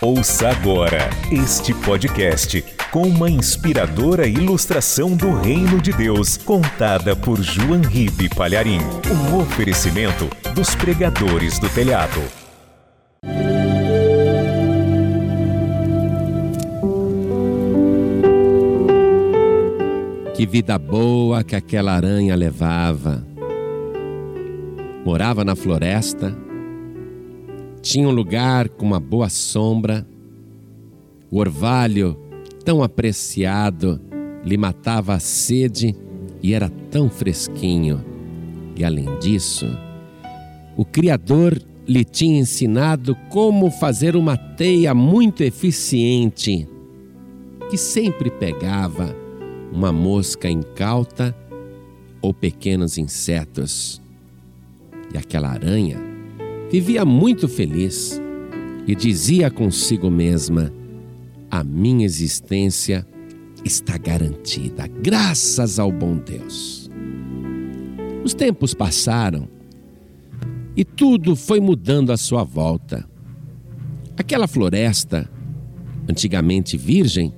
Ouça agora este podcast com uma inspiradora ilustração do Reino de Deus, contada por João Ribe Palharim. Um oferecimento dos pregadores do telhado. Que vida boa que aquela aranha levava. Morava na floresta, tinha um lugar com uma boa sombra, o orvalho tão apreciado lhe matava a sede e era tão fresquinho. E além disso, o Criador lhe tinha ensinado como fazer uma teia muito eficiente, que sempre pegava uma mosca incauta ou pequenos insetos. E aquela aranha vivia muito feliz e dizia consigo mesma: A minha existência está garantida, graças ao bom Deus. Os tempos passaram e tudo foi mudando à sua volta. Aquela floresta, antigamente virgem,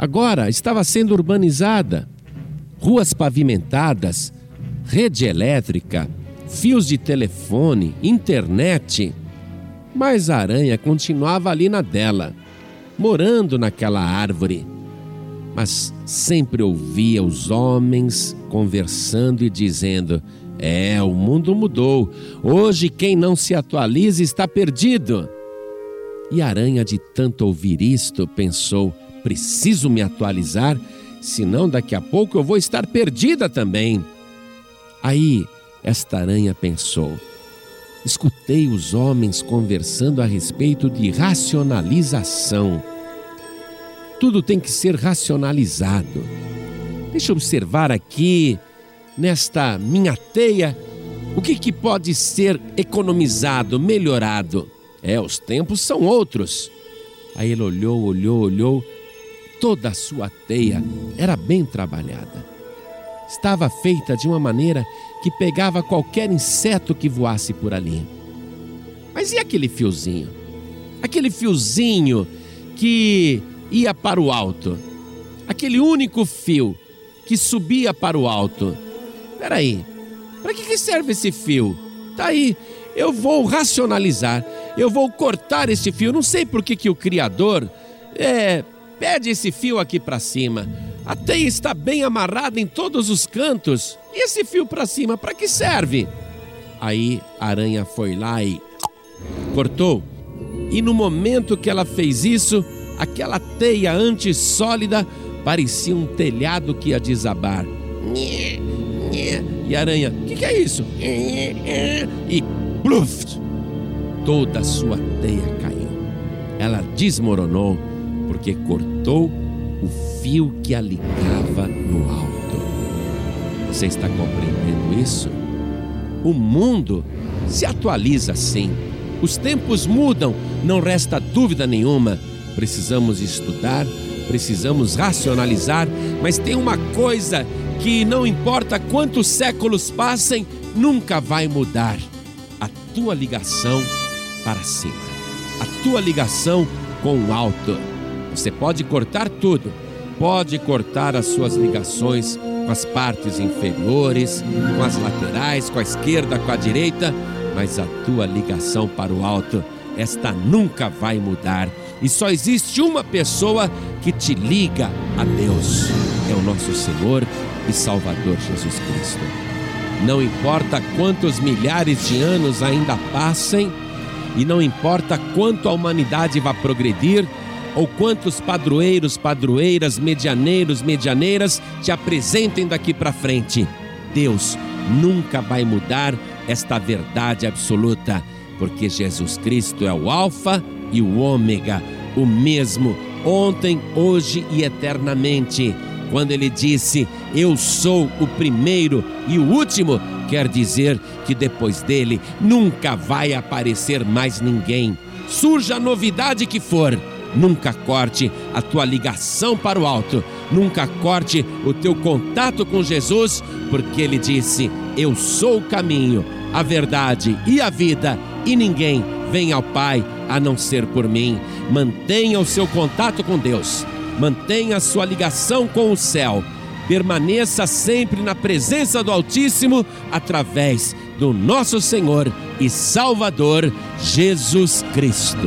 Agora estava sendo urbanizada, ruas pavimentadas, rede elétrica, fios de telefone, internet. Mas a aranha continuava ali na dela, morando naquela árvore. Mas sempre ouvia os homens conversando e dizendo: É, o mundo mudou. Hoje quem não se atualiza está perdido. E a aranha, de tanto ouvir isto, pensou: Preciso me atualizar, senão daqui a pouco eu vou estar perdida também. Aí esta aranha pensou: escutei os homens conversando a respeito de racionalização. Tudo tem que ser racionalizado. Deixa eu observar aqui, nesta minha teia, o que, que pode ser economizado, melhorado. É, os tempos são outros. Aí ele olhou, olhou, olhou Toda a sua teia era bem trabalhada. Estava feita de uma maneira que pegava qualquer inseto que voasse por ali. Mas e aquele fiozinho? Aquele fiozinho que ia para o alto. Aquele único fio que subia para o alto. Peraí, para que serve esse fio? Tá aí, eu vou racionalizar, eu vou cortar esse fio. Não sei por que, que o Criador é, Pede esse fio aqui para cima. A teia está bem amarrada em todos os cantos. E esse fio para cima, para que serve? Aí a aranha foi lá e cortou. E no momento que ela fez isso, aquela teia antissólida parecia um telhado que ia desabar. E a aranha, o que, que, é isso? E pluf! Toda a sua teia caiu. Ela desmoronou porque cortou o fio que a ligava no alto. Você está compreendendo isso? O mundo se atualiza sim. Os tempos mudam, não resta dúvida nenhuma. Precisamos estudar, precisamos racionalizar, mas tem uma coisa que não importa quantos séculos passem, nunca vai mudar: a tua ligação para cima, a tua ligação com o alto. Você pode cortar tudo, pode cortar as suas ligações com as partes inferiores, com as laterais, com a esquerda, com a direita, mas a tua ligação para o alto, esta nunca vai mudar. E só existe uma pessoa que te liga a Deus: é o nosso Senhor e Salvador Jesus Cristo. Não importa quantos milhares de anos ainda passem, e não importa quanto a humanidade vá progredir, ou quantos padroeiros, padroeiras, medianeiros, medianeiras te apresentem daqui para frente. Deus nunca vai mudar esta verdade absoluta, porque Jesus Cristo é o Alfa e o Ômega, o mesmo ontem, hoje e eternamente. Quando ele disse: Eu sou o primeiro e o último, quer dizer que depois dele nunca vai aparecer mais ninguém. Surja a novidade que for, Nunca corte a tua ligação para o alto, nunca corte o teu contato com Jesus, porque ele disse: Eu sou o caminho, a verdade e a vida, e ninguém vem ao Pai a não ser por mim. Mantenha o seu contato com Deus, mantenha a sua ligação com o céu. Permaneça sempre na presença do Altíssimo através do nosso Senhor e Salvador Jesus Cristo.